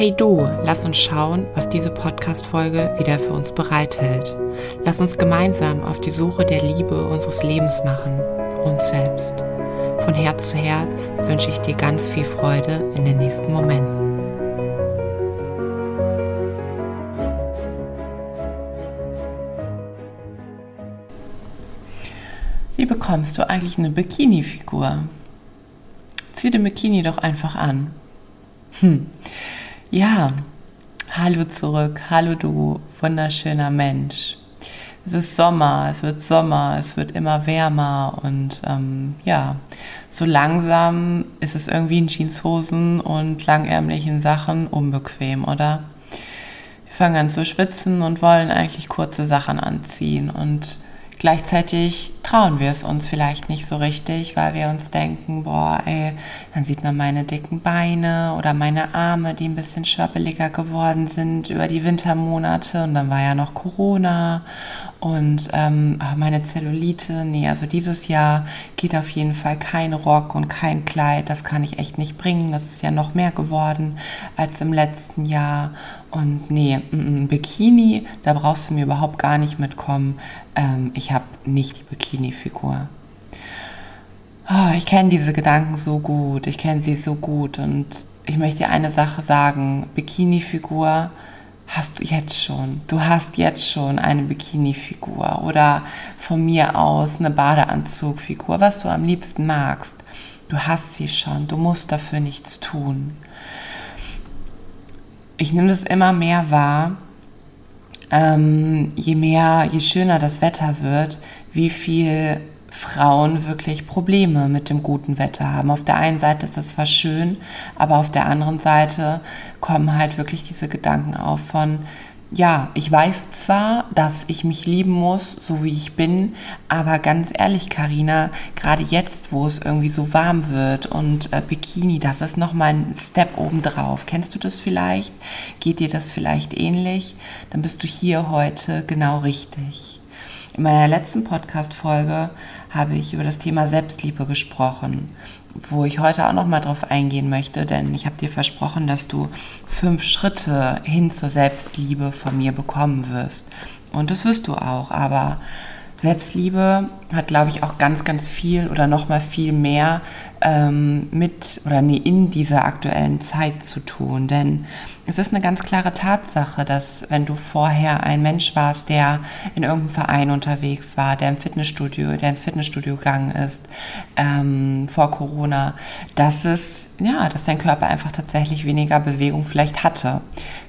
Hey du, lass uns schauen, was diese Podcast-Folge wieder für uns bereithält. Lass uns gemeinsam auf die Suche der Liebe unseres Lebens machen, uns selbst. Von Herz zu Herz wünsche ich dir ganz viel Freude in den nächsten Momenten. Wie bekommst du eigentlich eine Bikini-Figur? Zieh den Bikini doch einfach an. Hm. Ja, hallo zurück, hallo du wunderschöner Mensch. Es ist Sommer, es wird Sommer, es wird immer wärmer und ähm, ja, so langsam ist es irgendwie in Jeanshosen und langärmlichen Sachen unbequem, oder? Wir fangen an zu schwitzen und wollen eigentlich kurze Sachen anziehen und Gleichzeitig trauen wir es uns vielleicht nicht so richtig, weil wir uns denken, boah, ey, dann sieht man meine dicken Beine oder meine Arme, die ein bisschen schwabbeliger geworden sind über die Wintermonate. Und dann war ja noch Corona und ähm, meine Zellulite, nee, also dieses Jahr geht auf jeden Fall kein Rock und kein Kleid, das kann ich echt nicht bringen, das ist ja noch mehr geworden als im letzten Jahr und nee, Bikini, da brauchst du mir überhaupt gar nicht mitkommen. Ähm, ich habe nicht die Bikini-Figur. Oh, ich kenne diese Gedanken so gut, ich kenne sie so gut und ich möchte dir eine Sache sagen. Bikini-Figur hast du jetzt schon. Du hast jetzt schon eine Bikini-Figur oder von mir aus eine Badeanzugfigur, was du am liebsten magst. Du hast sie schon, du musst dafür nichts tun ich nehme das immer mehr wahr, ähm, je mehr, je schöner das Wetter wird, wie viel Frauen wirklich Probleme mit dem guten Wetter haben. Auf der einen Seite ist es zwar schön, aber auf der anderen Seite kommen halt wirklich diese Gedanken auf von, ja, ich weiß zwar, dass ich mich lieben muss, so wie ich bin, aber ganz ehrlich, Karina, gerade jetzt, wo es irgendwie so warm wird und äh, Bikini, das ist noch mal ein Step obendrauf. Kennst du das vielleicht? Geht dir das vielleicht ähnlich? Dann bist du hier heute genau richtig. In meiner letzten Podcast-Folge habe ich über das Thema Selbstliebe gesprochen wo ich heute auch noch mal drauf eingehen möchte, denn ich habe dir versprochen, dass du fünf Schritte hin zur Selbstliebe von mir bekommen wirst. Und das wirst du auch, aber Selbstliebe hat, glaube ich, auch ganz, ganz viel oder noch mal viel mehr ähm, mit oder nee, in dieser aktuellen Zeit zu tun. Denn es ist eine ganz klare Tatsache, dass wenn du vorher ein Mensch warst, der in irgendeinem Verein unterwegs war, der im Fitnessstudio, der ins Fitnessstudio gegangen ist ähm, vor Corona, dass es ja, dass dein Körper einfach tatsächlich weniger Bewegung vielleicht hatte.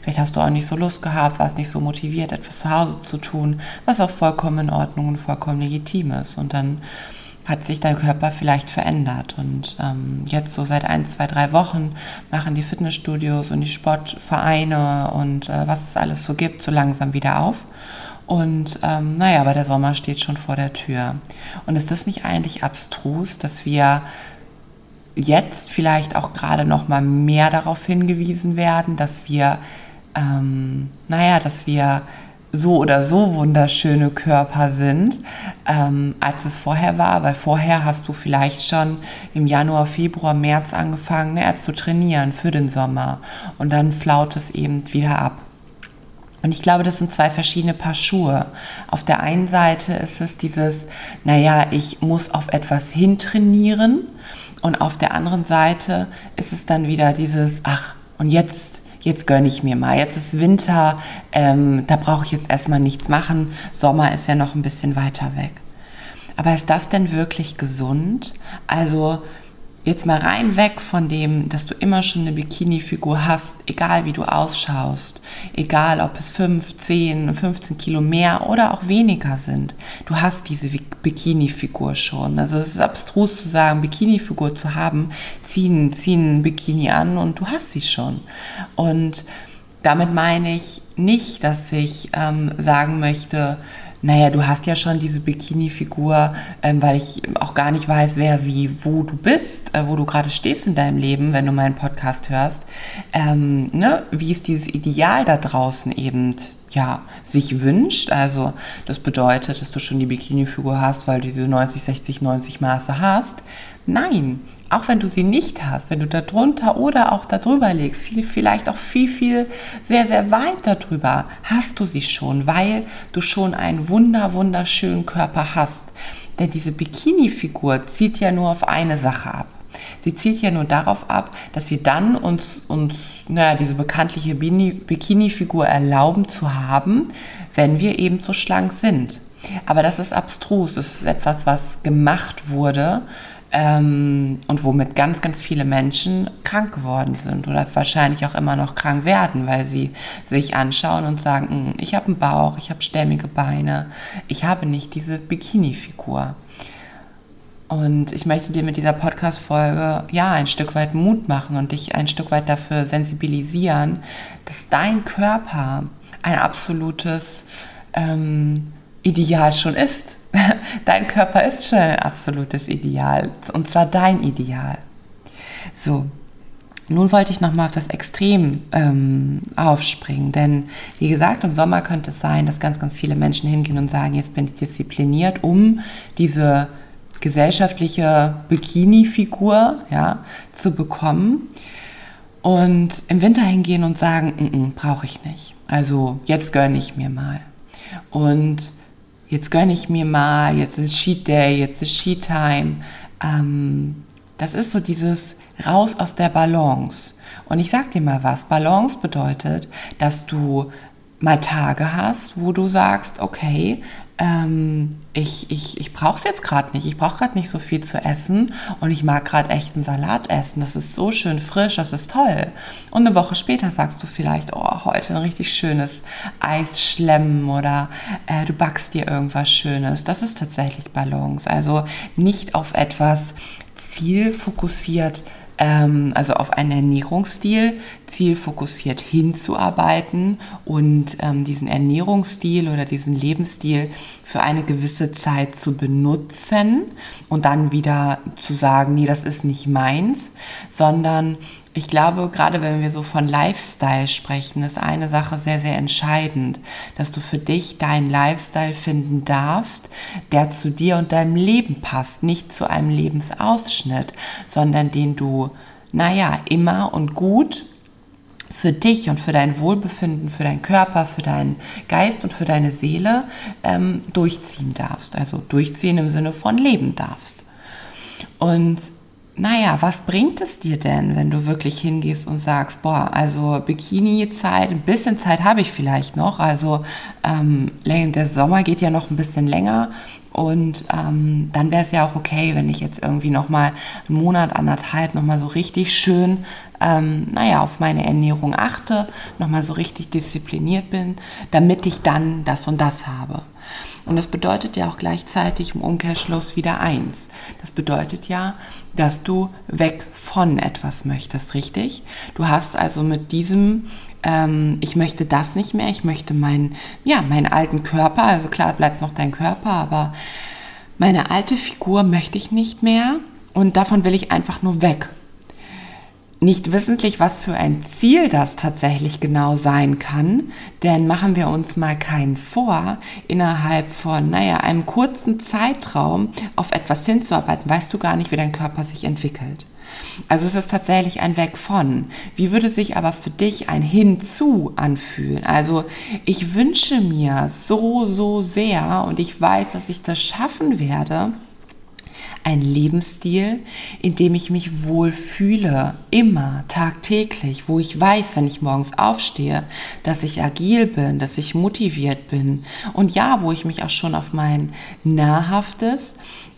Vielleicht hast du auch nicht so Lust gehabt, warst nicht so motiviert, etwas zu Hause zu tun, was auch vollkommen in Ordnung und vollkommen legitim ist. Und dann hat sich dein Körper vielleicht verändert. Und ähm, jetzt so seit ein, zwei, drei Wochen machen die Fitnessstudios und die Sportvereine und äh, was es alles so gibt, so langsam wieder auf. Und ähm, naja, aber der Sommer steht schon vor der Tür. Und ist das nicht eigentlich abstrus, dass wir jetzt vielleicht auch gerade noch mal mehr darauf hingewiesen werden, dass wir, ähm, naja, dass wir so oder so wunderschöne Körper sind, ähm, als es vorher war, weil vorher hast du vielleicht schon im Januar, Februar, März angefangen, ne, zu trainieren für den Sommer und dann flaut es eben wieder ab. Und ich glaube, das sind zwei verschiedene Paar Schuhe. Auf der einen Seite ist es dieses, naja, ich muss auf etwas hintrainieren und auf der anderen Seite ist es dann wieder dieses, ach, und jetzt, jetzt gönne ich mir mal. Jetzt ist Winter, ähm, da brauche ich jetzt erstmal nichts machen. Sommer ist ja noch ein bisschen weiter weg. Aber ist das denn wirklich gesund? Also jetzt mal rein weg von dem, dass du immer schon eine Bikini-Figur hast, egal wie du ausschaust, egal ob es 5, 10, 15 Kilo mehr oder auch weniger sind. Du hast diese Bikini-Figur schon. Also es ist abstrus zu sagen, Bikini-Figur zu haben, ziehen, ziehen ein Bikini an und du hast sie schon. Und damit meine ich nicht, dass ich ähm, sagen möchte, naja, du hast ja schon diese Bikini-Figur, ähm, weil ich auch gar nicht weiß, wer wie, wo du bist, äh, wo du gerade stehst in deinem Leben, wenn du meinen Podcast hörst. Ähm, ne? Wie ist dieses Ideal da draußen eben ja, sich wünscht. Also das bedeutet, dass du schon die Bikini-Figur hast, weil du diese 90, 60, 90 Maße hast. Nein, auch wenn du sie nicht hast, wenn du darunter oder auch darüber legst, viel, vielleicht auch viel, viel, sehr, sehr weit darüber, hast du sie schon, weil du schon einen wunder, wunderschönen Körper hast. Denn diese Bikini-Figur zieht ja nur auf eine Sache ab. Sie zielt ja nur darauf ab, dass wir dann uns, uns naja, diese bekanntliche Bikini-Figur erlauben zu haben, wenn wir eben so schlank sind. Aber das ist abstrus, das ist etwas, was gemacht wurde ähm, und womit ganz, ganz viele Menschen krank geworden sind oder wahrscheinlich auch immer noch krank werden, weil sie sich anschauen und sagen, hm, ich habe einen Bauch, ich habe stämmige Beine, ich habe nicht diese Bikini-Figur. Und ich möchte dir mit dieser Podcast-Folge ja ein Stück weit Mut machen und dich ein Stück weit dafür sensibilisieren, dass dein Körper ein absolutes ähm, Ideal schon ist. Dein Körper ist schon ein absolutes Ideal und zwar dein Ideal. So, nun wollte ich nochmal auf das Extrem ähm, aufspringen, denn wie gesagt, im Sommer könnte es sein, dass ganz, ganz viele Menschen hingehen und sagen, jetzt bin ich diszipliniert, um diese gesellschaftliche Bikini-Figur ja, zu bekommen. Und im Winter hingehen und sagen, mm -mm, brauche ich nicht. Also jetzt gönne ich mir mal. Und jetzt gönne ich mir mal, jetzt ist Sheet Day, jetzt ist Sheet Time. Ähm, das ist so dieses raus aus der Balance. Und ich sag dir mal was, Balance bedeutet, dass du mal Tage hast, wo du sagst, okay, ähm, ich, ich, ich brauche es jetzt gerade nicht. Ich brauche gerade nicht so viel zu essen und ich mag gerade echt einen Salat essen. Das ist so schön frisch, das ist toll. Und eine Woche später sagst du vielleicht, oh, heute ein richtig schönes Eis schlemmen oder äh, du backst dir irgendwas Schönes. Das ist tatsächlich Balance. Also nicht auf etwas zielfokussiert ähm, also auf einen Ernährungsstil zielfokussiert hinzuarbeiten und ähm, diesen Ernährungsstil oder diesen Lebensstil für eine gewisse Zeit zu benutzen und dann wieder zu sagen, nee, das ist nicht meins, sondern ich glaube, gerade wenn wir so von Lifestyle sprechen, ist eine Sache sehr, sehr entscheidend, dass du für dich deinen Lifestyle finden darfst, der zu dir und deinem Leben passt, nicht zu einem Lebensausschnitt, sondern den du, naja, immer und gut für dich und für dein Wohlbefinden, für deinen Körper, für deinen Geist und für deine Seele ähm, durchziehen darfst. Also durchziehen im Sinne von leben darfst. Und naja, was bringt es dir denn, wenn du wirklich hingehst und sagst, boah, also Bikini-Zeit, ein bisschen Zeit habe ich vielleicht noch, also ähm, der Sommer geht ja noch ein bisschen länger und ähm, dann wäre es ja auch okay, wenn ich jetzt irgendwie nochmal einen Monat, anderthalb nochmal so richtig schön, ähm, naja, auf meine Ernährung achte, nochmal so richtig diszipliniert bin, damit ich dann das und das habe. Und das bedeutet ja auch gleichzeitig im Umkehrschluss wieder eins. Das bedeutet ja, dass du weg von etwas möchtest, richtig? Du hast also mit diesem, ähm, ich möchte das nicht mehr, ich möchte meinen, ja, meinen alten Körper, also klar bleibt noch dein Körper, aber meine alte Figur möchte ich nicht mehr und davon will ich einfach nur weg nicht wissentlich, was für ein Ziel das tatsächlich genau sein kann, denn machen wir uns mal keinen vor, innerhalb von, naja, einem kurzen Zeitraum auf etwas hinzuarbeiten, weißt du gar nicht, wie dein Körper sich entwickelt. Also es ist tatsächlich ein Weg von. Wie würde sich aber für dich ein Hinzu anfühlen? Also ich wünsche mir so, so sehr und ich weiß, dass ich das schaffen werde, ein Lebensstil, in dem ich mich wohl fühle, immer, tagtäglich, wo ich weiß, wenn ich morgens aufstehe, dass ich agil bin, dass ich motiviert bin und ja, wo ich mich auch schon auf mein nahrhaftes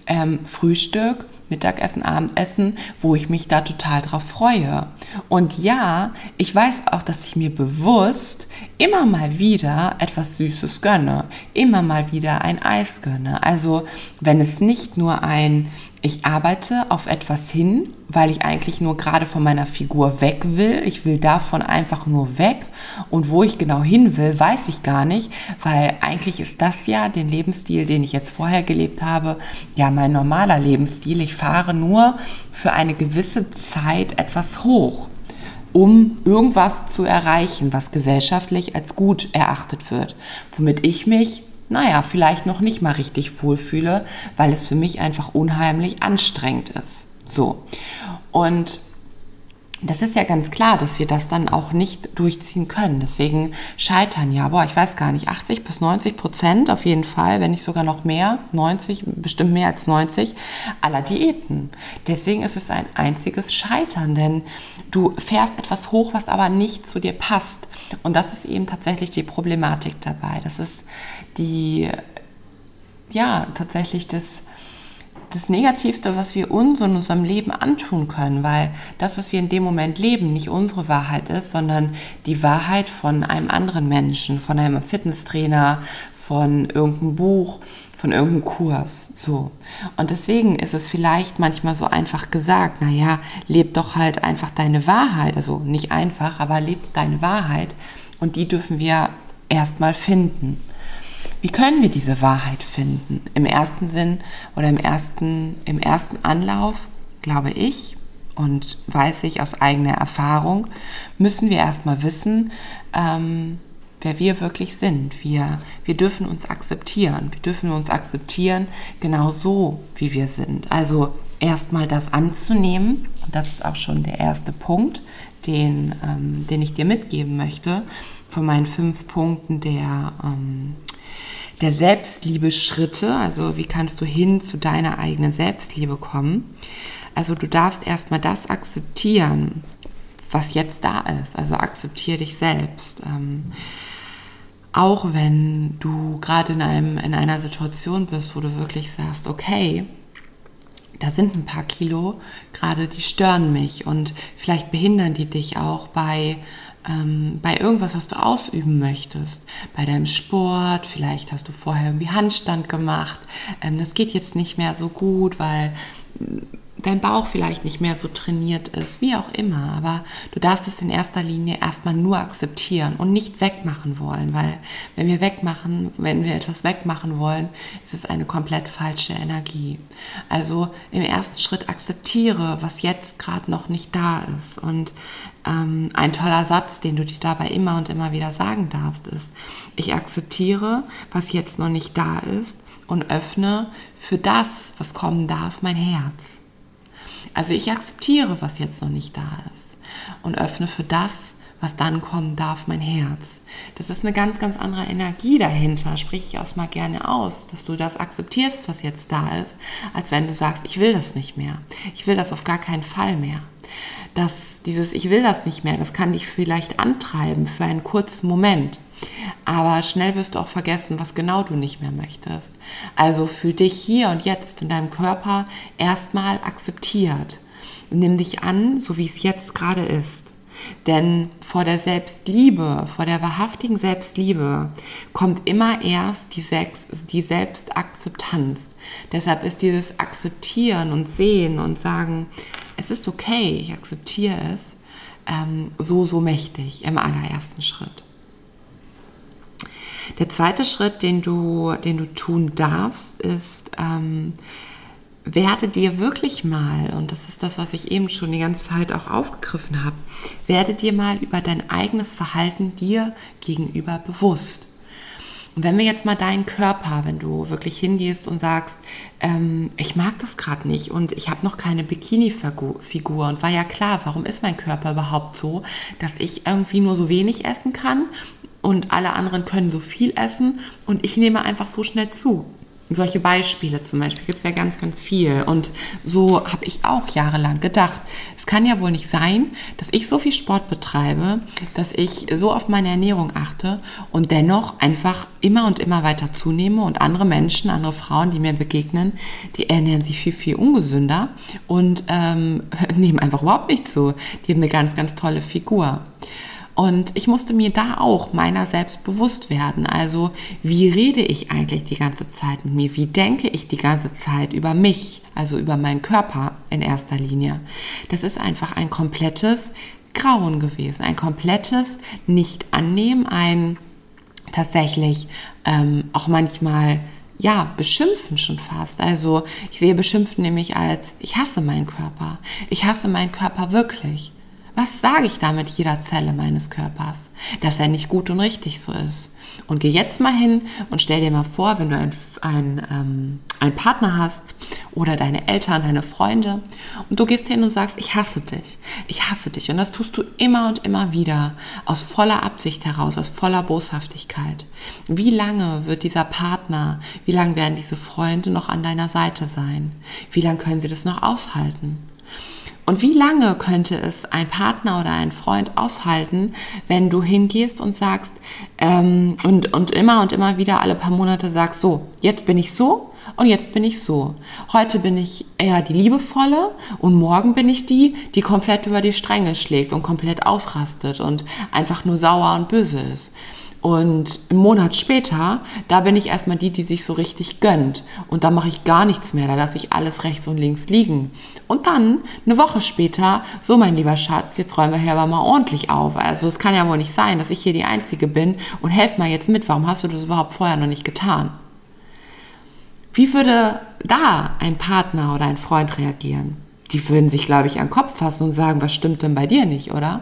ähm, Frühstück Mittagessen, Abendessen, wo ich mich da total drauf freue. Und ja, ich weiß auch, dass ich mir bewusst immer mal wieder etwas Süßes gönne, immer mal wieder ein Eis gönne. Also wenn es nicht nur ein ich arbeite auf etwas hin, weil ich eigentlich nur gerade von meiner Figur weg will. Ich will davon einfach nur weg. Und wo ich genau hin will, weiß ich gar nicht, weil eigentlich ist das ja den Lebensstil, den ich jetzt vorher gelebt habe, ja mein normaler Lebensstil. Ich fahre nur für eine gewisse Zeit etwas hoch um irgendwas zu erreichen, was gesellschaftlich als gut erachtet wird, womit ich mich, naja, vielleicht noch nicht mal richtig wohlfühle, weil es für mich einfach unheimlich anstrengend ist. So. Und das ist ja ganz klar, dass wir das dann auch nicht durchziehen können. Deswegen scheitern ja, boah, ich weiß gar nicht, 80 bis 90 Prozent auf jeden Fall, wenn nicht sogar noch mehr, 90, bestimmt mehr als 90 aller Diäten. Deswegen ist es ein einziges Scheitern, denn du fährst etwas hoch, was aber nicht zu dir passt. Und das ist eben tatsächlich die Problematik dabei. Das ist die, ja, tatsächlich das, das Negativste, was wir uns in unserem Leben antun können, weil das, was wir in dem Moment leben, nicht unsere Wahrheit ist, sondern die Wahrheit von einem anderen Menschen, von einem Fitnesstrainer, von irgendeinem Buch, von irgendeinem Kurs, so. Und deswegen ist es vielleicht manchmal so einfach gesagt, naja, leb doch halt einfach deine Wahrheit, also nicht einfach, aber leb deine Wahrheit und die dürfen wir erstmal finden. Wie können wir diese Wahrheit finden? Im ersten Sinn oder im ersten, im ersten Anlauf, glaube ich, und weiß ich aus eigener Erfahrung, müssen wir erstmal wissen, ähm, wer wir wirklich sind. Wir, wir dürfen uns akzeptieren. Wir dürfen uns akzeptieren, genau so, wie wir sind. Also erstmal das anzunehmen, und das ist auch schon der erste Punkt, den, ähm, den ich dir mitgeben möchte, von meinen fünf Punkten der ähm, der Selbstliebe-Schritte, also wie kannst du hin zu deiner eigenen Selbstliebe kommen. Also du darfst erstmal das akzeptieren, was jetzt da ist. Also akzeptiere dich selbst. Ähm, auch wenn du gerade in, in einer Situation bist, wo du wirklich sagst, okay, da sind ein paar Kilo, gerade die stören mich und vielleicht behindern die dich auch bei ähm, bei irgendwas, was du ausüben möchtest, bei deinem Sport, vielleicht hast du vorher irgendwie Handstand gemacht, ähm, das geht jetzt nicht mehr so gut, weil dein Bauch vielleicht nicht mehr so trainiert ist, wie auch immer. Aber du darfst es in erster Linie erstmal nur akzeptieren und nicht wegmachen wollen, weil wenn wir wegmachen, wenn wir etwas wegmachen wollen, ist es eine komplett falsche Energie. Also im ersten Schritt akzeptiere, was jetzt gerade noch nicht da ist. Und ähm, ein toller Satz, den du dir dabei immer und immer wieder sagen darfst, ist, ich akzeptiere, was jetzt noch nicht da ist und öffne für das, was kommen darf, mein Herz. Also ich akzeptiere, was jetzt noch nicht da ist und öffne für das, was dann kommen darf, mein Herz. Das ist eine ganz, ganz andere Energie dahinter, sprich ich auch mal gerne aus, dass du das akzeptierst, was jetzt da ist, als wenn du sagst, ich will das nicht mehr. Ich will das auf gar keinen Fall mehr. Dass dieses Ich will das nicht mehr, das kann dich vielleicht antreiben für einen kurzen Moment. Aber schnell wirst du auch vergessen, was genau du nicht mehr möchtest. Also für dich hier und jetzt in deinem Körper erstmal akzeptiert. Nimm dich an, so wie es jetzt gerade ist. Denn vor der Selbstliebe, vor der wahrhaftigen Selbstliebe kommt immer erst die Selbstakzeptanz. Deshalb ist dieses Akzeptieren und Sehen und Sagen, es ist okay, ich akzeptiere es, ähm, so, so mächtig im allerersten Schritt. Der zweite Schritt, den du, den du tun darfst, ist, ähm, werde dir wirklich mal, und das ist das, was ich eben schon die ganze Zeit auch aufgegriffen habe, werde dir mal über dein eigenes Verhalten dir gegenüber bewusst. Und wenn wir jetzt mal deinen Körper, wenn du wirklich hingehst und sagst, ähm, ich mag das gerade nicht und ich habe noch keine Bikini-Figur und war ja klar, warum ist mein Körper überhaupt so, dass ich irgendwie nur so wenig essen kann und alle anderen können so viel essen und ich nehme einfach so schnell zu. Solche Beispiele zum Beispiel gibt es ja ganz, ganz viel. Und so habe ich auch jahrelang gedacht, es kann ja wohl nicht sein, dass ich so viel Sport betreibe, dass ich so auf meine Ernährung achte und dennoch einfach immer und immer weiter zunehme und andere Menschen, andere Frauen, die mir begegnen, die ernähren sich viel, viel ungesünder und ähm, nehmen einfach überhaupt nicht zu. Die haben eine ganz, ganz tolle Figur. Und ich musste mir da auch meiner selbst bewusst werden. Also, wie rede ich eigentlich die ganze Zeit mit mir? Wie denke ich die ganze Zeit über mich, also über meinen Körper in erster Linie? Das ist einfach ein komplettes Grauen gewesen, ein komplettes Nicht-Annehmen, ein tatsächlich ähm, auch manchmal ja, beschimpfen schon fast. Also ich sehe beschimpfen nämlich als, ich hasse meinen Körper. Ich hasse meinen Körper wirklich. Was sage ich damit jeder Zelle meines Körpers? Dass er nicht gut und richtig so ist. Und geh jetzt mal hin und stell dir mal vor, wenn du ein, ein, ähm, einen Partner hast oder deine Eltern, deine Freunde und du gehst hin und sagst, ich hasse dich, ich hasse dich. Und das tust du immer und immer wieder aus voller Absicht heraus, aus voller Boshaftigkeit. Wie lange wird dieser Partner, wie lange werden diese Freunde noch an deiner Seite sein? Wie lange können sie das noch aushalten? Und wie lange könnte es ein Partner oder ein Freund aushalten, wenn du hingehst und sagst ähm, und, und immer und immer wieder alle paar Monate sagst, so, jetzt bin ich so und jetzt bin ich so. Heute bin ich eher die liebevolle und morgen bin ich die, die komplett über die Stränge schlägt und komplett ausrastet und einfach nur sauer und böse ist. Und einen Monat später, da bin ich erstmal die, die sich so richtig gönnt. Und da mache ich gar nichts mehr, da lasse ich alles rechts und links liegen. Und dann, eine Woche später, so mein lieber Schatz, jetzt räumen wir hier aber mal ordentlich auf. Also es kann ja wohl nicht sein, dass ich hier die Einzige bin und helf mal jetzt mit, warum hast du das überhaupt vorher noch nicht getan? Wie würde da ein Partner oder ein Freund reagieren? Die würden sich, glaube ich, an den Kopf fassen und sagen, was stimmt denn bei dir nicht, oder?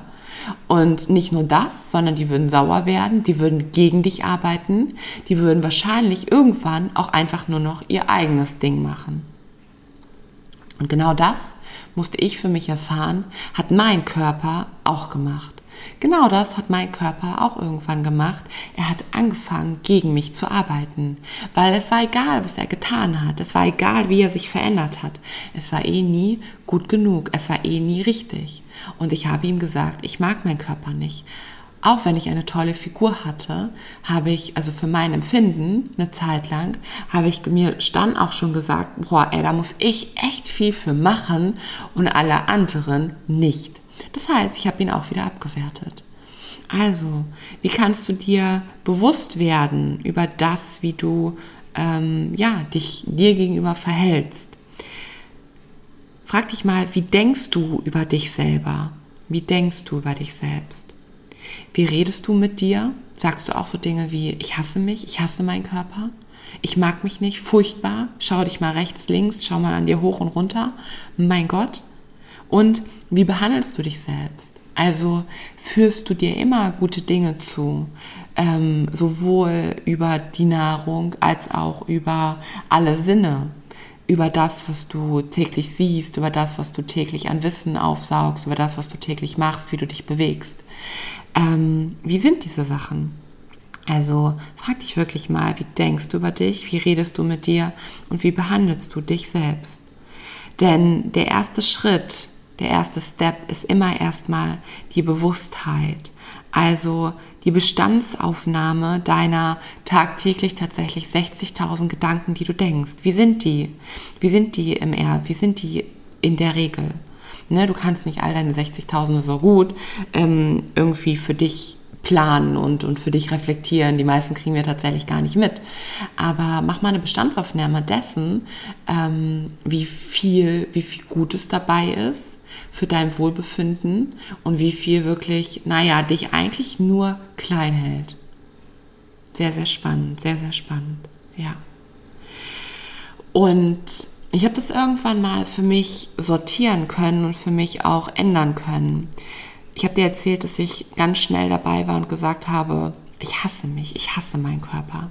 Und nicht nur das, sondern die würden sauer werden, die würden gegen dich arbeiten, die würden wahrscheinlich irgendwann auch einfach nur noch ihr eigenes Ding machen. Und genau das musste ich für mich erfahren, hat mein Körper auch gemacht. Genau das hat mein Körper auch irgendwann gemacht. Er hat angefangen, gegen mich zu arbeiten, weil es war egal, was er getan hat. Es war egal, wie er sich verändert hat. Es war eh nie gut genug. Es war eh nie richtig. Und ich habe ihm gesagt, ich mag meinen Körper nicht. Auch wenn ich eine tolle Figur hatte, habe ich, also für mein Empfinden, eine Zeit lang, habe ich mir dann auch schon gesagt, boah, ey, da muss ich echt viel für machen und alle anderen nicht. Das heißt, ich habe ihn auch wieder abgewertet. Also, wie kannst du dir bewusst werden über das, wie du ähm, ja, dich dir gegenüber verhältst? Frag dich mal, wie denkst du über dich selber? Wie denkst du über dich selbst? Wie redest du mit dir? Sagst du auch so Dinge wie, ich hasse mich, ich hasse meinen Körper, ich mag mich nicht, furchtbar, schau dich mal rechts, links, schau mal an dir hoch und runter, mein Gott. Und wie behandelst du dich selbst? Also führst du dir immer gute Dinge zu, ähm, sowohl über die Nahrung als auch über alle Sinne, über das, was du täglich siehst, über das, was du täglich an Wissen aufsaugst, über das, was du täglich machst, wie du dich bewegst. Ähm, wie sind diese Sachen? Also frag dich wirklich mal, wie denkst du über dich, wie redest du mit dir und wie behandelst du dich selbst? Denn der erste Schritt der erste Step ist immer erstmal die Bewusstheit. Also die Bestandsaufnahme deiner tagtäglich tatsächlich 60.000 Gedanken, die du denkst. Wie sind die? Wie sind die im R? Wie sind die in der Regel? Ne, du kannst nicht all deine 60.000 so gut ähm, irgendwie für dich planen und, und für dich reflektieren. Die meisten kriegen wir tatsächlich gar nicht mit. Aber mach mal eine Bestandsaufnahme dessen, ähm, wie viel, wie viel Gutes dabei ist für dein Wohlbefinden und wie viel wirklich, naja, dich eigentlich nur klein hält. Sehr, sehr spannend, sehr, sehr spannend, ja. Und ich habe das irgendwann mal für mich sortieren können und für mich auch ändern können. Ich habe dir erzählt, dass ich ganz schnell dabei war und gesagt habe, ich hasse mich, ich hasse meinen Körper.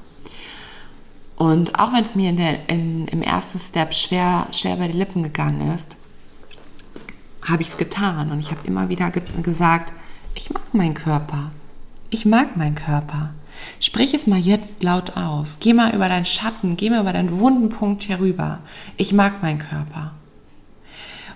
Und auch wenn es mir in der, in, im ersten Step schwer, schwer über die Lippen gegangen ist, habe ich es getan und ich habe immer wieder ge gesagt, ich mag meinen Körper. Ich mag meinen Körper. Sprich es mal jetzt laut aus. Geh mal über deinen Schatten, geh mal über deinen wunden Punkt herüber. Ich mag meinen Körper.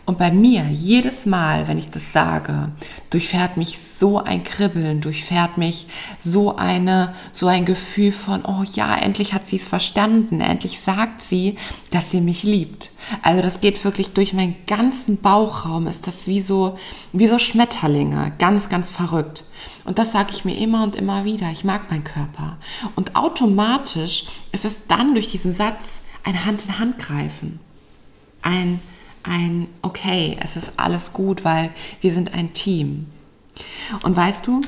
Und bei mir, jedes Mal, wenn ich das sage, durchfährt mich so ein Kribbeln, durchfährt mich so eine, so ein Gefühl von, oh ja, endlich hat sie es verstanden, endlich sagt sie, dass sie mich liebt. Also das geht wirklich durch meinen ganzen Bauchraum, ist das wie so, wie so Schmetterlinge, ganz, ganz verrückt. Und das sage ich mir immer und immer wieder, ich mag meinen Körper. Und automatisch ist es dann durch diesen Satz ein Hand in Hand greifen. Ein ein okay, es ist alles gut, weil wir sind ein Team. Und weißt du,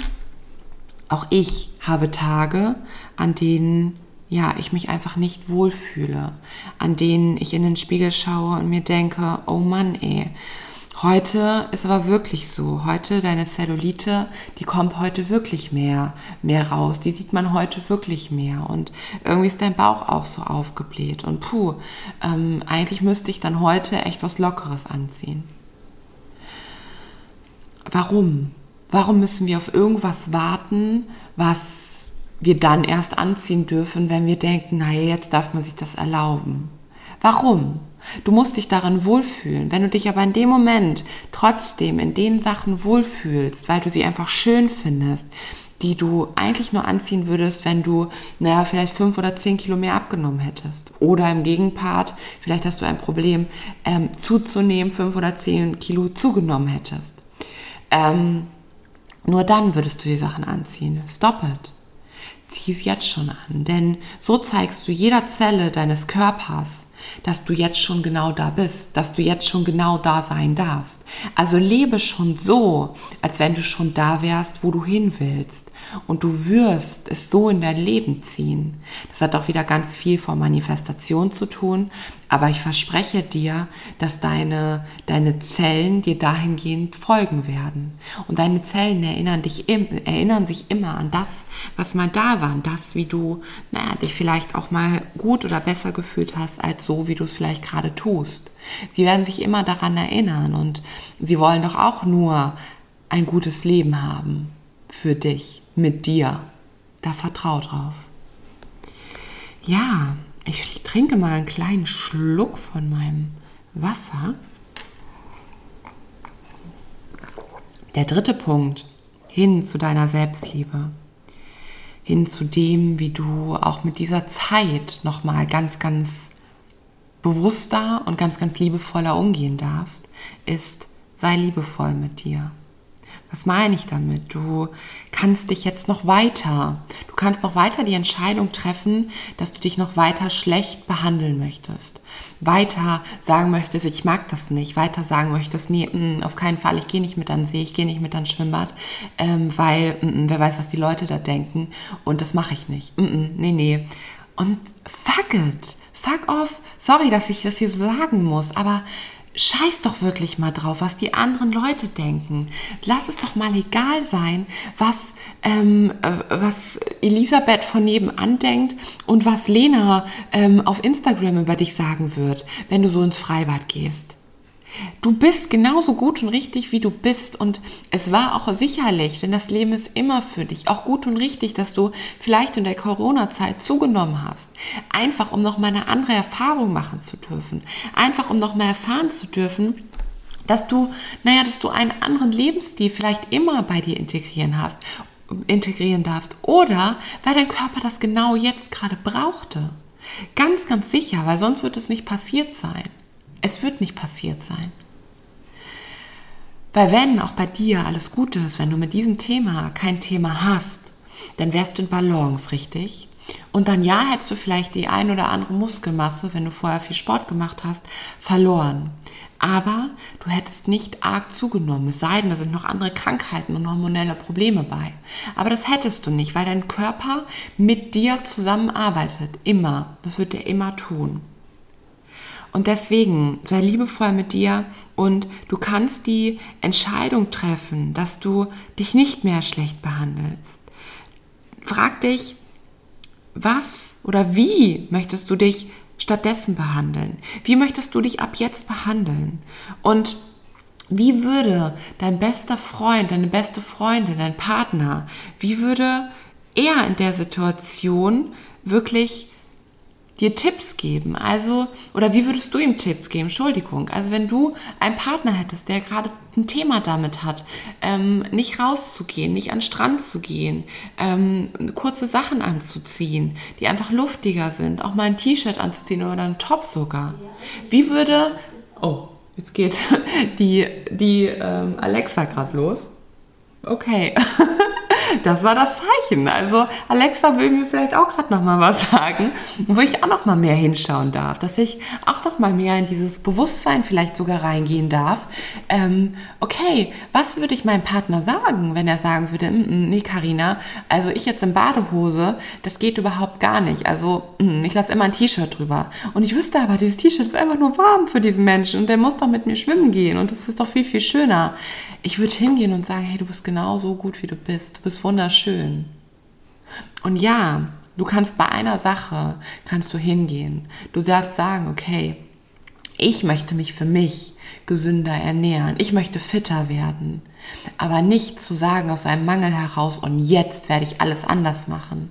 auch ich habe Tage, an denen ja, ich mich einfach nicht wohlfühle, an denen ich in den Spiegel schaue und mir denke, oh Mann, ey, Heute ist aber wirklich so. Heute deine Zellulite, die kommt heute wirklich mehr, mehr raus. Die sieht man heute wirklich mehr. Und irgendwie ist dein Bauch auch so aufgebläht. Und puh, ähm, eigentlich müsste ich dann heute echt was Lockeres anziehen. Warum? Warum müssen wir auf irgendwas warten, was wir dann erst anziehen dürfen, wenn wir denken, naja, jetzt darf man sich das erlauben? Warum? Du musst dich darin wohlfühlen. Wenn du dich aber in dem Moment trotzdem in den Sachen wohlfühlst, weil du sie einfach schön findest, die du eigentlich nur anziehen würdest, wenn du, naja, vielleicht fünf oder zehn Kilo mehr abgenommen hättest. Oder im Gegenpart, vielleicht hast du ein Problem, ähm, zuzunehmen, fünf oder zehn Kilo zugenommen hättest. Ähm, nur dann würdest du die Sachen anziehen. Stop it. Zieh es jetzt schon an, denn so zeigst du jeder Zelle deines Körpers, dass du jetzt schon genau da bist, dass du jetzt schon genau da sein darfst. Also lebe schon so, als wenn du schon da wärst, wo du hin willst. Und du wirst es so in dein Leben ziehen. Das hat auch wieder ganz viel von Manifestation zu tun. Aber ich verspreche dir, dass deine, deine Zellen dir dahingehend folgen werden. Und deine Zellen erinnern, dich, erinnern sich immer an das, was mal da war, an das, wie du naja, dich vielleicht auch mal gut oder besser gefühlt hast, als so, wie du es vielleicht gerade tust. Sie werden sich immer daran erinnern und sie wollen doch auch nur ein gutes Leben haben für dich, mit dir. Da vertrau drauf. Ja, ich trinke mal einen kleinen Schluck von meinem Wasser. Der dritte Punkt, hin zu deiner Selbstliebe. Hin zu dem, wie du auch mit dieser Zeit nochmal ganz, ganz bewusster und ganz, ganz liebevoller umgehen darfst, ist, sei liebevoll mit dir. Was meine ich damit? Du kannst dich jetzt noch weiter, du kannst noch weiter die Entscheidung treffen, dass du dich noch weiter schlecht behandeln möchtest. Weiter sagen möchtest, ich mag das nicht. Weiter sagen möchtest, nee, mm, auf keinen Fall, ich gehe nicht mit an den See, ich gehe nicht mit an Schwimmbad, ähm, weil mh, mm, wer weiß, was die Leute da denken und das mache ich nicht. Nee, nee. Und fuck it fuck off, sorry, dass ich das hier so sagen muss, aber scheiß doch wirklich mal drauf, was die anderen Leute denken. Lass es doch mal egal sein, was, ähm, äh, was Elisabeth von nebenan denkt und was Lena ähm, auf Instagram über dich sagen wird, wenn du so ins Freibad gehst. Du bist genauso gut und richtig, wie du bist. Und es war auch sicherlich, denn das Leben ist immer für dich, auch gut und richtig, dass du vielleicht in der Corona-Zeit zugenommen hast. Einfach, um noch mal eine andere Erfahrung machen zu dürfen. Einfach, um noch mal erfahren zu dürfen, dass du, naja, dass du einen anderen Lebensstil vielleicht immer bei dir integrieren hast, integrieren darfst. Oder weil dein Körper das genau jetzt gerade brauchte. Ganz, ganz sicher, weil sonst wird es nicht passiert sein. Es wird nicht passiert sein. Weil wenn auch bei dir alles gut ist, wenn du mit diesem Thema kein Thema hast, dann wärst du in Balance, richtig? Und dann ja, hättest du vielleicht die ein oder andere Muskelmasse, wenn du vorher viel Sport gemacht hast, verloren. Aber du hättest nicht arg zugenommen, es sei denn, da sind noch andere Krankheiten und hormonelle Probleme bei. Aber das hättest du nicht, weil dein Körper mit dir zusammenarbeitet. Immer. Das wird er immer tun. Und deswegen sei liebevoll mit dir und du kannst die Entscheidung treffen, dass du dich nicht mehr schlecht behandelst. Frag dich, was oder wie möchtest du dich stattdessen behandeln? Wie möchtest du dich ab jetzt behandeln? Und wie würde dein bester Freund, deine beste Freundin, dein Partner, wie würde er in der Situation wirklich dir Tipps geben? Also, oder wie würdest du ihm Tipps geben? Entschuldigung. Also, wenn du einen Partner hättest, der gerade ein Thema damit hat, ähm, nicht rauszugehen, nicht an den Strand zu gehen, ähm, kurze Sachen anzuziehen, die einfach luftiger sind, auch mal ein T-Shirt anzuziehen oder einen Top sogar. Wie würde, oh, jetzt geht die, die ähm, Alexa gerade los. Okay. das war das Zeichen. Also Alexa will mir vielleicht auch gerade noch mal was sagen, wo ich auch noch mal mehr hinschauen darf, dass ich auch noch mal mehr in dieses Bewusstsein vielleicht sogar reingehen darf. Ähm, okay, was würde ich meinem Partner sagen, wenn er sagen würde, mm, mm, nee, Karina, also ich jetzt in Badehose, das geht überhaupt gar nicht. Also mm, ich lasse immer ein T-Shirt drüber. Und ich wüsste aber, dieses T-Shirt ist einfach nur warm für diesen Menschen und der muss doch mit mir schwimmen gehen und das ist doch viel, viel schöner. Ich würde hingehen und sagen, hey, du bist genau so gut, wie du bist. Du bist wunderschön. Und ja, du kannst bei einer Sache, kannst du hingehen. Du darfst sagen, okay, ich möchte mich für mich gesünder ernähren. Ich möchte fitter werden. Aber nicht zu sagen aus einem Mangel heraus und jetzt werde ich alles anders machen.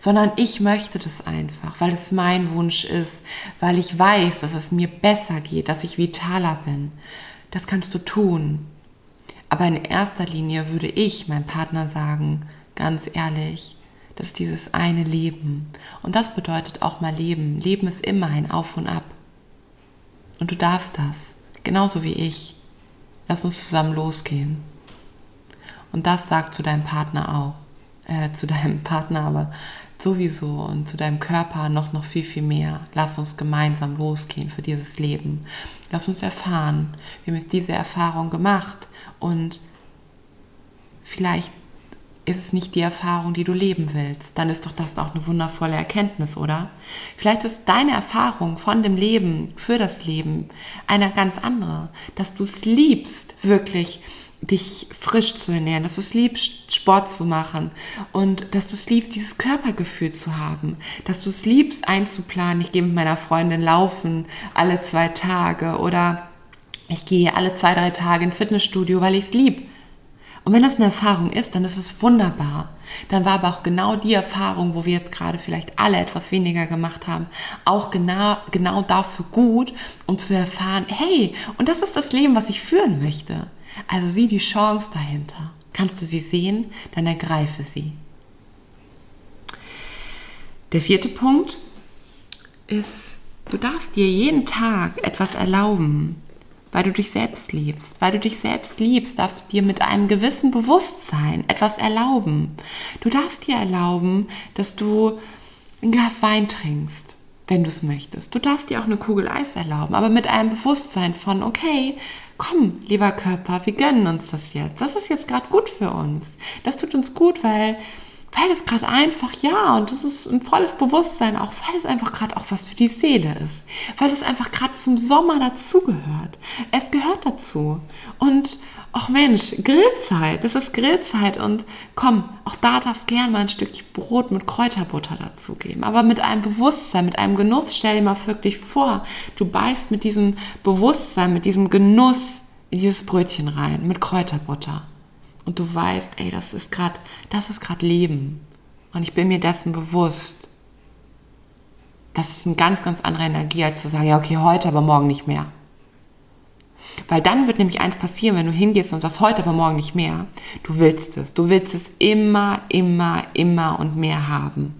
Sondern ich möchte das einfach, weil es mein Wunsch ist, weil ich weiß, dass es mir besser geht, dass ich vitaler bin. Das kannst du tun. Aber in erster Linie würde ich meinem Partner sagen, ganz ehrlich, das ist dieses eine Leben. Und das bedeutet auch mal Leben. Leben ist immer ein Auf und Ab. Und du darfst das, genauso wie ich. Lass uns zusammen losgehen. Und das sagt zu deinem Partner auch, äh, zu deinem Partner aber sowieso und zu deinem Körper noch, noch viel, viel mehr. Lass uns gemeinsam losgehen für dieses Leben. Lass uns erfahren. Wir haben jetzt diese Erfahrung gemacht und vielleicht ist es nicht die Erfahrung, die du leben willst, dann ist doch das auch eine wundervolle Erkenntnis, oder? Vielleicht ist deine Erfahrung von dem Leben für das Leben eine ganz andere, dass du es liebst, wirklich dich frisch zu ernähren, dass du es liebst, Sport zu machen und dass du es liebst, dieses Körpergefühl zu haben, dass du es liebst, einzuplanen, ich gehe mit meiner Freundin laufen alle zwei Tage oder ich gehe alle zwei, drei Tage ins Fitnessstudio, weil ich es lieb. Und wenn das eine Erfahrung ist, dann ist es wunderbar. Dann war aber auch genau die Erfahrung, wo wir jetzt gerade vielleicht alle etwas weniger gemacht haben, auch genau, genau dafür gut, um zu erfahren, hey, und das ist das Leben, was ich führen möchte. Also sieh die Chance dahinter. Kannst du sie sehen, dann ergreife sie. Der vierte Punkt ist, du darfst dir jeden Tag etwas erlauben, weil du dich selbst liebst. Weil du dich selbst liebst, darfst du dir mit einem gewissen Bewusstsein etwas erlauben. Du darfst dir erlauben, dass du ein Glas Wein trinkst, wenn du es möchtest. Du darfst dir auch eine Kugel Eis erlauben, aber mit einem Bewusstsein von, okay, komm, lieber Körper, wir gönnen uns das jetzt. Das ist jetzt gerade gut für uns. Das tut uns gut, weil, weil es gerade einfach, ja, und das ist ein volles Bewusstsein, auch weil es einfach gerade auch was für die Seele ist. Weil es einfach gerade zum Sommer dazugehört. Es gehört dazu. Und ach Mensch, Grillzeit, das ist Grillzeit und komm, auch da darfst gern mal ein Stückchen Brot mit Kräuterbutter dazugeben, aber mit einem Bewusstsein, mit einem Genuss, stell dir mal wirklich vor, du beißt mit diesem Bewusstsein, mit diesem Genuss in dieses Brötchen rein, mit Kräuterbutter und du weißt, ey, das ist gerade, das ist gerade Leben und ich bin mir dessen bewusst. Das ist eine ganz, ganz andere Energie, als zu sagen, ja, okay, heute, aber morgen nicht mehr. Weil dann wird nämlich eins passieren, wenn du hingehst und sagst, heute aber morgen nicht mehr. Du willst es. Du willst es immer, immer, immer und mehr haben.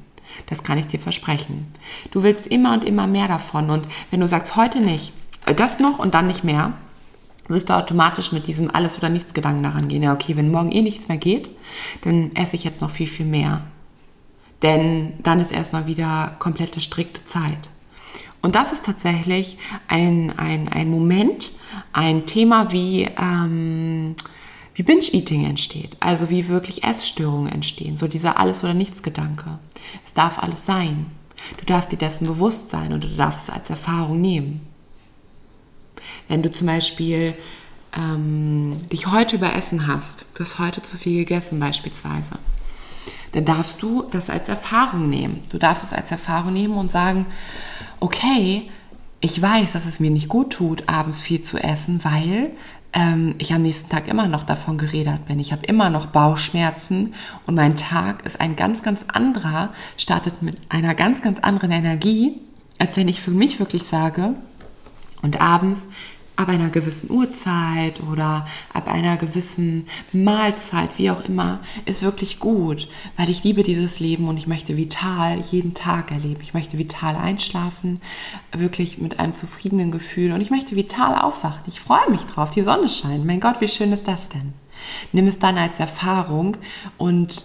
Das kann ich dir versprechen. Du willst immer und immer mehr davon. Und wenn du sagst, heute nicht, das noch und dann nicht mehr, wirst du automatisch mit diesem alles oder nichts Gedanken daran gehen. Ja, okay, wenn morgen eh nichts mehr geht, dann esse ich jetzt noch viel, viel mehr. Denn dann ist erstmal wieder komplette strikte Zeit. Und das ist tatsächlich ein, ein, ein Moment, ein Thema, wie, ähm, wie Binge-Eating entsteht. Also wie wirklich Essstörungen entstehen. So dieser Alles- oder Nichts-Gedanke. Es darf alles sein. Du darfst dir dessen bewusst sein und du darfst es als Erfahrung nehmen. Wenn du zum Beispiel ähm, dich heute überessen hast, du hast heute zu viel gegessen beispielsweise, dann darfst du das als Erfahrung nehmen. Du darfst es als Erfahrung nehmen und sagen, okay, ich weiß, dass es mir nicht gut tut, abends viel zu essen, weil ähm, ich am nächsten Tag immer noch davon geredet bin. Ich habe immer noch Bauchschmerzen und mein Tag ist ein ganz, ganz anderer, startet mit einer ganz, ganz anderen Energie, als wenn ich für mich wirklich sage, und abends ab einer gewissen Uhrzeit oder ab einer gewissen Mahlzeit, wie auch immer, ist wirklich gut, weil ich liebe dieses Leben und ich möchte vital jeden Tag erleben. Ich möchte vital einschlafen, wirklich mit einem zufriedenen Gefühl und ich möchte vital aufwachen. Ich freue mich drauf, die Sonne scheint. Mein Gott, wie schön ist das denn? Nimm es dann als Erfahrung und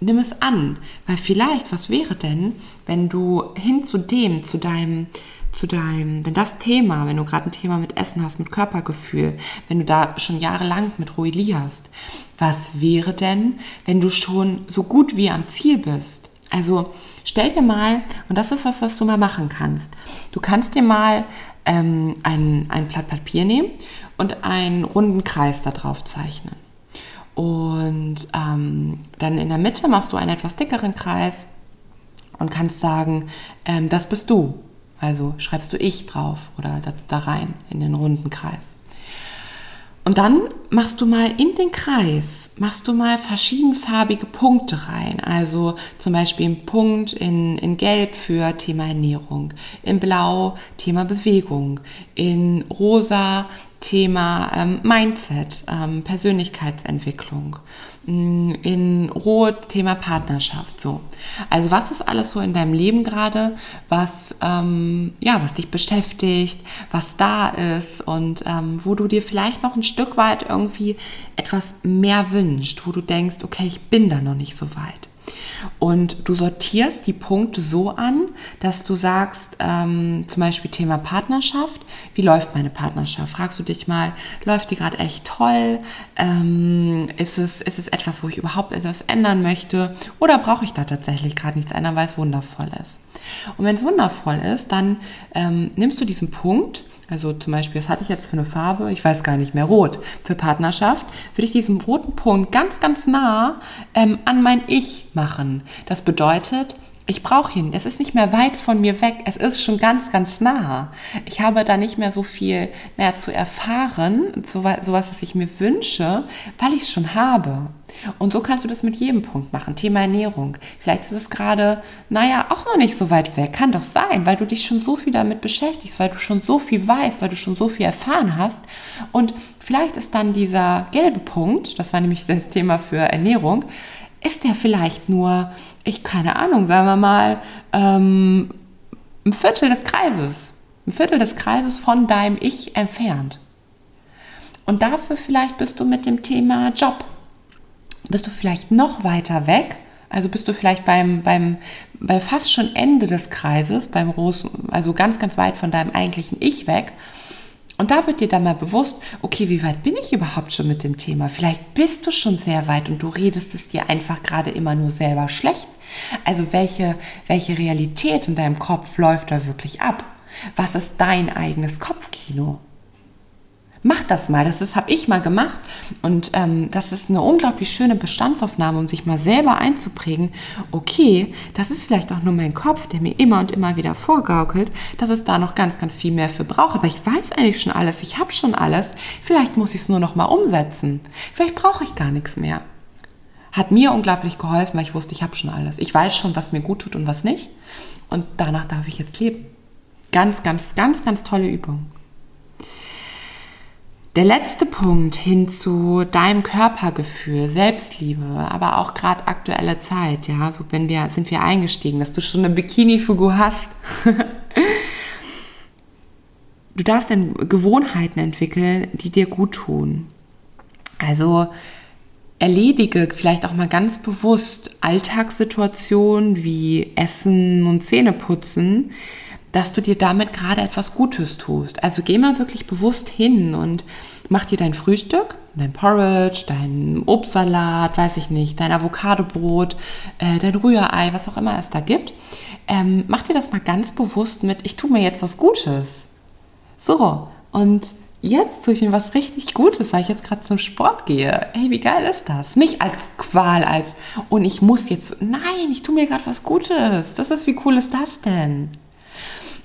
nimm es an, weil vielleicht, was wäre denn, wenn du hin zu dem, zu deinem, zu deinem, wenn das Thema, wenn du gerade ein Thema mit Essen hast, mit Körpergefühl, wenn du da schon jahrelang mit Ruili hast, was wäre denn, wenn du schon so gut wie am Ziel bist? Also stell dir mal, und das ist was, was du mal machen kannst. Du kannst dir mal ähm, ein, ein Blatt Papier nehmen und einen runden Kreis da drauf zeichnen. Und ähm, dann in der Mitte machst du einen etwas dickeren Kreis und kannst sagen, ähm, das bist du. Also schreibst du ich drauf oder das da rein in den runden Kreis. Und dann machst du mal in den Kreis, machst du mal verschiedenfarbige Punkte rein. Also zum Beispiel ein Punkt in, in Gelb für Thema Ernährung, in Blau Thema Bewegung, in Rosa Thema ähm, Mindset, ähm, Persönlichkeitsentwicklung, mm, in Rot Thema Partnerschaft. So, also was ist alles so in deinem Leben gerade, was ähm, ja, was dich beschäftigt, was da ist und ähm, wo du dir vielleicht noch ein Stück weit irgendwie etwas mehr wünscht, wo du denkst, okay, ich bin da noch nicht so weit. Und du sortierst die Punkte so an, dass du sagst, ähm, zum Beispiel Thema Partnerschaft, wie läuft meine Partnerschaft? Fragst du dich mal, läuft die gerade echt toll? Ähm, ist, es, ist es etwas, wo ich überhaupt etwas ändern möchte? Oder brauche ich da tatsächlich gerade nichts ändern, weil es wundervoll ist? Und wenn es wundervoll ist, dann ähm, nimmst du diesen Punkt, also zum Beispiel, was hatte ich jetzt für eine Farbe? Ich weiß gar nicht mehr. Rot. Für Partnerschaft würde ich diesen roten Punkt ganz, ganz nah ähm, an mein Ich machen. Das bedeutet, ich brauche ihn. Es ist nicht mehr weit von mir weg. Es ist schon ganz, ganz nah. Ich habe da nicht mehr so viel mehr zu erfahren, sowas, was ich mir wünsche, weil ich es schon habe. Und so kannst du das mit jedem Punkt machen. Thema Ernährung. Vielleicht ist es gerade, naja, auch noch nicht so weit weg. Kann doch sein, weil du dich schon so viel damit beschäftigst, weil du schon so viel weißt, weil du schon so viel erfahren hast. Und vielleicht ist dann dieser gelbe Punkt, das war nämlich das Thema für Ernährung, ist der vielleicht nur, ich keine Ahnung, sagen wir mal, ähm, ein Viertel des Kreises. Ein Viertel des Kreises von deinem Ich entfernt. Und dafür vielleicht bist du mit dem Thema Job, bist du vielleicht noch weiter weg, also bist du vielleicht beim, beim, bei fast schon Ende des Kreises, beim großen, also ganz, ganz weit von deinem eigentlichen Ich weg und da wird dir dann mal bewusst, okay, wie weit bin ich überhaupt schon mit dem Thema? Vielleicht bist du schon sehr weit und du redest es dir einfach gerade immer nur selber schlecht. Also welche, welche Realität in deinem Kopf läuft da wirklich ab? Was ist dein eigenes Kopfkino? Mach das mal, das, habe ich mal gemacht und ähm, das ist eine unglaublich schöne Bestandsaufnahme, um sich mal selber einzuprägen, okay, das ist vielleicht auch nur mein Kopf, der mir immer und immer wieder vorgaukelt, dass es da noch ganz, ganz viel mehr für braucht, aber ich weiß eigentlich schon alles, ich habe schon alles, vielleicht muss ich es nur noch mal umsetzen, vielleicht brauche ich gar nichts mehr. Hat mir unglaublich geholfen, weil ich wusste, ich habe schon alles. Ich weiß schon, was mir gut tut und was nicht und danach darf ich jetzt leben. Ganz, ganz, ganz, ganz tolle Übung. Der letzte Punkt hin zu deinem Körpergefühl, Selbstliebe, aber auch gerade aktuelle Zeit, ja, so bin wir, sind wir eingestiegen, dass du schon eine Bikini-Figur hast. du darfst dann Gewohnheiten entwickeln, die dir gut tun. Also erledige vielleicht auch mal ganz bewusst Alltagssituationen wie Essen und Zähneputzen, dass du dir damit gerade etwas Gutes tust. Also geh mal wirklich bewusst hin und mach dir dein Frühstück, dein Porridge, dein Obstsalat, weiß ich nicht, dein Avocadobrot, äh, dein Rührei, was auch immer es da gibt. Ähm, mach dir das mal ganz bewusst mit, ich tue mir jetzt was Gutes. So, und jetzt tue ich mir was richtig Gutes, weil ich jetzt gerade zum Sport gehe. Hey, wie geil ist das? Nicht als Qual, als, und ich muss jetzt, nein, ich tue mir gerade was Gutes. Das ist, wie cool ist das denn?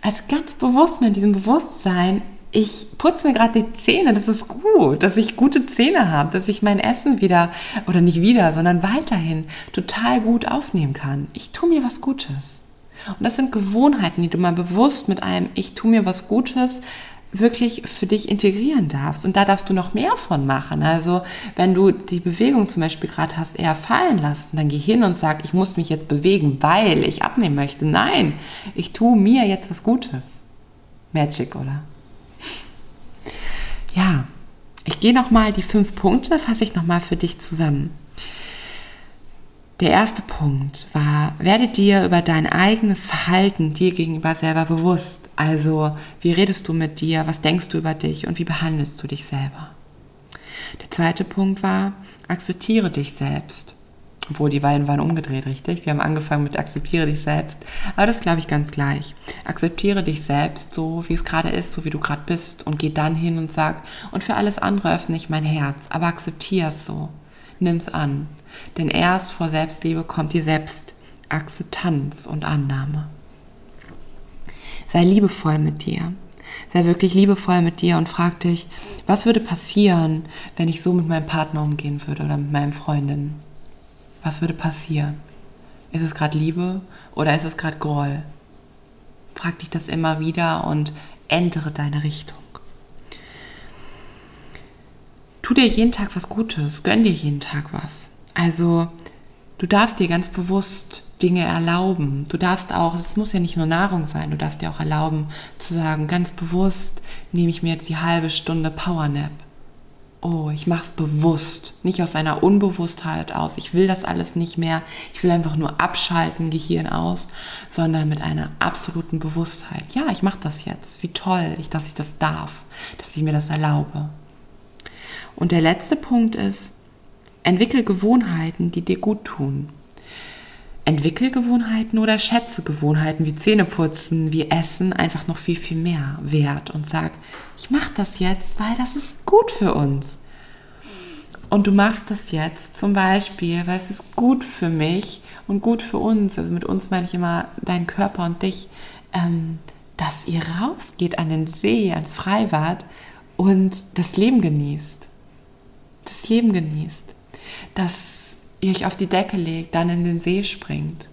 Also ganz bewusst mit diesem Bewusstsein, ich putze mir gerade die Zähne, das ist gut, dass ich gute Zähne habe, dass ich mein Essen wieder, oder nicht wieder, sondern weiterhin total gut aufnehmen kann. Ich tue mir was Gutes. Und das sind Gewohnheiten, die du mal bewusst mit einem Ich tue mir was Gutes wirklich für dich integrieren darfst. Und da darfst du noch mehr von machen. Also wenn du die Bewegung zum Beispiel gerade hast eher fallen lassen, dann geh hin und sag, ich muss mich jetzt bewegen, weil ich abnehmen möchte. Nein, ich tue mir jetzt was Gutes. Magic, oder? Ja, ich gehe nochmal die fünf Punkte, fasse ich nochmal für dich zusammen. Der erste Punkt war, werde dir über dein eigenes Verhalten dir gegenüber selber bewusst. Also, wie redest du mit dir, was denkst du über dich und wie behandelst du dich selber? Der zweite Punkt war, akzeptiere dich selbst. Obwohl die beiden waren umgedreht, richtig? Wir haben angefangen mit akzeptiere dich selbst. Aber das glaube ich ganz gleich. Akzeptiere dich selbst so, wie es gerade ist, so wie du gerade bist. Und geh dann hin und sag, und für alles andere öffne ich mein Herz. Aber akzeptiere es so. Nimm's an. Denn erst vor Selbstliebe kommt die Selbstakzeptanz und Annahme. Sei liebevoll mit dir. Sei wirklich liebevoll mit dir und frag dich, was würde passieren, wenn ich so mit meinem Partner umgehen würde oder mit meinen Freundinnen? Was würde passieren? Ist es gerade Liebe oder ist es gerade Groll? Frag dich das immer wieder und ändere deine Richtung. Tu dir jeden Tag was Gutes, gönn dir jeden Tag was. Also du darfst dir ganz bewusst Dinge erlauben. Du darfst auch, es muss ja nicht nur Nahrung sein, du darfst dir auch erlauben zu sagen, ganz bewusst nehme ich mir jetzt die halbe Stunde Powernap oh, ich mache es bewusst, nicht aus einer Unbewusstheit aus, ich will das alles nicht mehr, ich will einfach nur abschalten, Gehirn aus, sondern mit einer absoluten Bewusstheit. Ja, ich mache das jetzt, wie toll, ich, dass ich das darf, dass ich mir das erlaube. Und der letzte Punkt ist, entwickel Gewohnheiten, die dir gut tun. Entwickel Gewohnheiten oder schätze Gewohnheiten wie Zähneputzen, wie Essen einfach noch viel, viel mehr wert und sag, ich mache das jetzt, weil das ist gut für uns. Und du machst das jetzt zum Beispiel, weil es ist gut für mich und gut für uns. Also mit uns meine ich immer deinen Körper und dich, ähm, dass ihr rausgeht an den See, ans Freibad und das Leben genießt. Das Leben genießt. Ihr euch auf die Decke legt, dann in den See springt.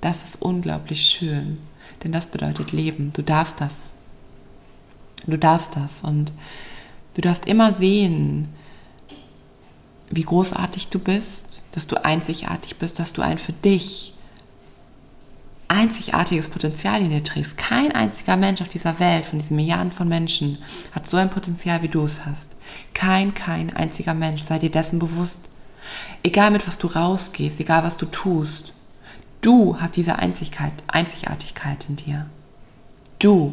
Das ist unglaublich schön, denn das bedeutet Leben. Du darfst das. Du darfst das und du darfst immer sehen, wie großartig du bist, dass du einzigartig bist, dass du ein für dich einzigartiges Potenzial in dir trägst. Kein einziger Mensch auf dieser Welt, von diesen Milliarden von Menschen, hat so ein Potenzial, wie du es hast. Kein, kein einziger Mensch. Sei dir dessen bewusst. Egal mit was du rausgehst, egal was du tust, du hast diese Einzigkeit, Einzigartigkeit in dir. Du,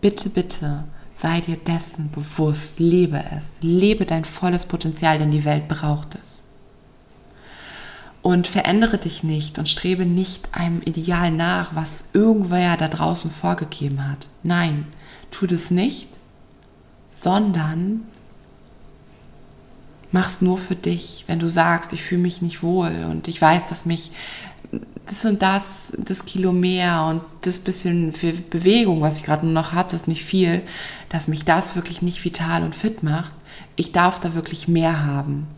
bitte, bitte, sei dir dessen bewusst, lebe es, lebe dein volles Potenzial, denn die Welt braucht es. Und verändere dich nicht und strebe nicht einem Ideal nach, was irgendwer da draußen vorgegeben hat. Nein, tu das nicht, sondern mach's nur für dich. Wenn du sagst, ich fühle mich nicht wohl und ich weiß, dass mich das und das, das Kilo mehr und das bisschen für Bewegung, was ich gerade nur noch habe, das ist nicht viel, dass mich das wirklich nicht vital und fit macht. Ich darf da wirklich mehr haben.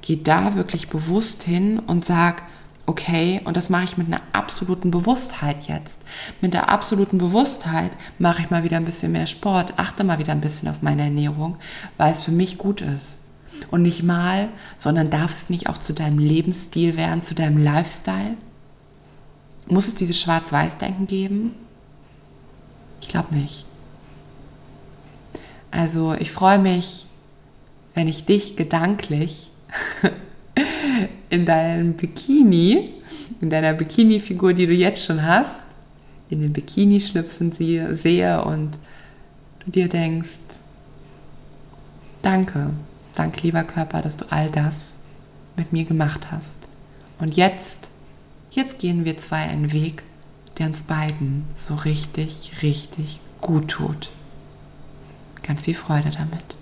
Geh da wirklich bewusst hin und sag, okay, und das mache ich mit einer absoluten Bewusstheit jetzt. Mit der absoluten Bewusstheit mache ich mal wieder ein bisschen mehr Sport, achte mal wieder ein bisschen auf meine Ernährung, weil es für mich gut ist. Und nicht mal, sondern darf es nicht auch zu deinem Lebensstil werden, zu deinem Lifestyle? Muss es dieses Schwarz-Weiß-Denken geben? Ich glaube nicht. Also ich freue mich, wenn ich dich gedanklich in deinem Bikini, in deiner Bikini-Figur, die du jetzt schon hast, in den Bikini schlüpfen sehe und du dir denkst, danke, Danke, lieber Körper, dass du all das mit mir gemacht hast. Und jetzt, jetzt gehen wir zwei einen Weg, der uns beiden so richtig, richtig gut tut. Ganz viel Freude damit.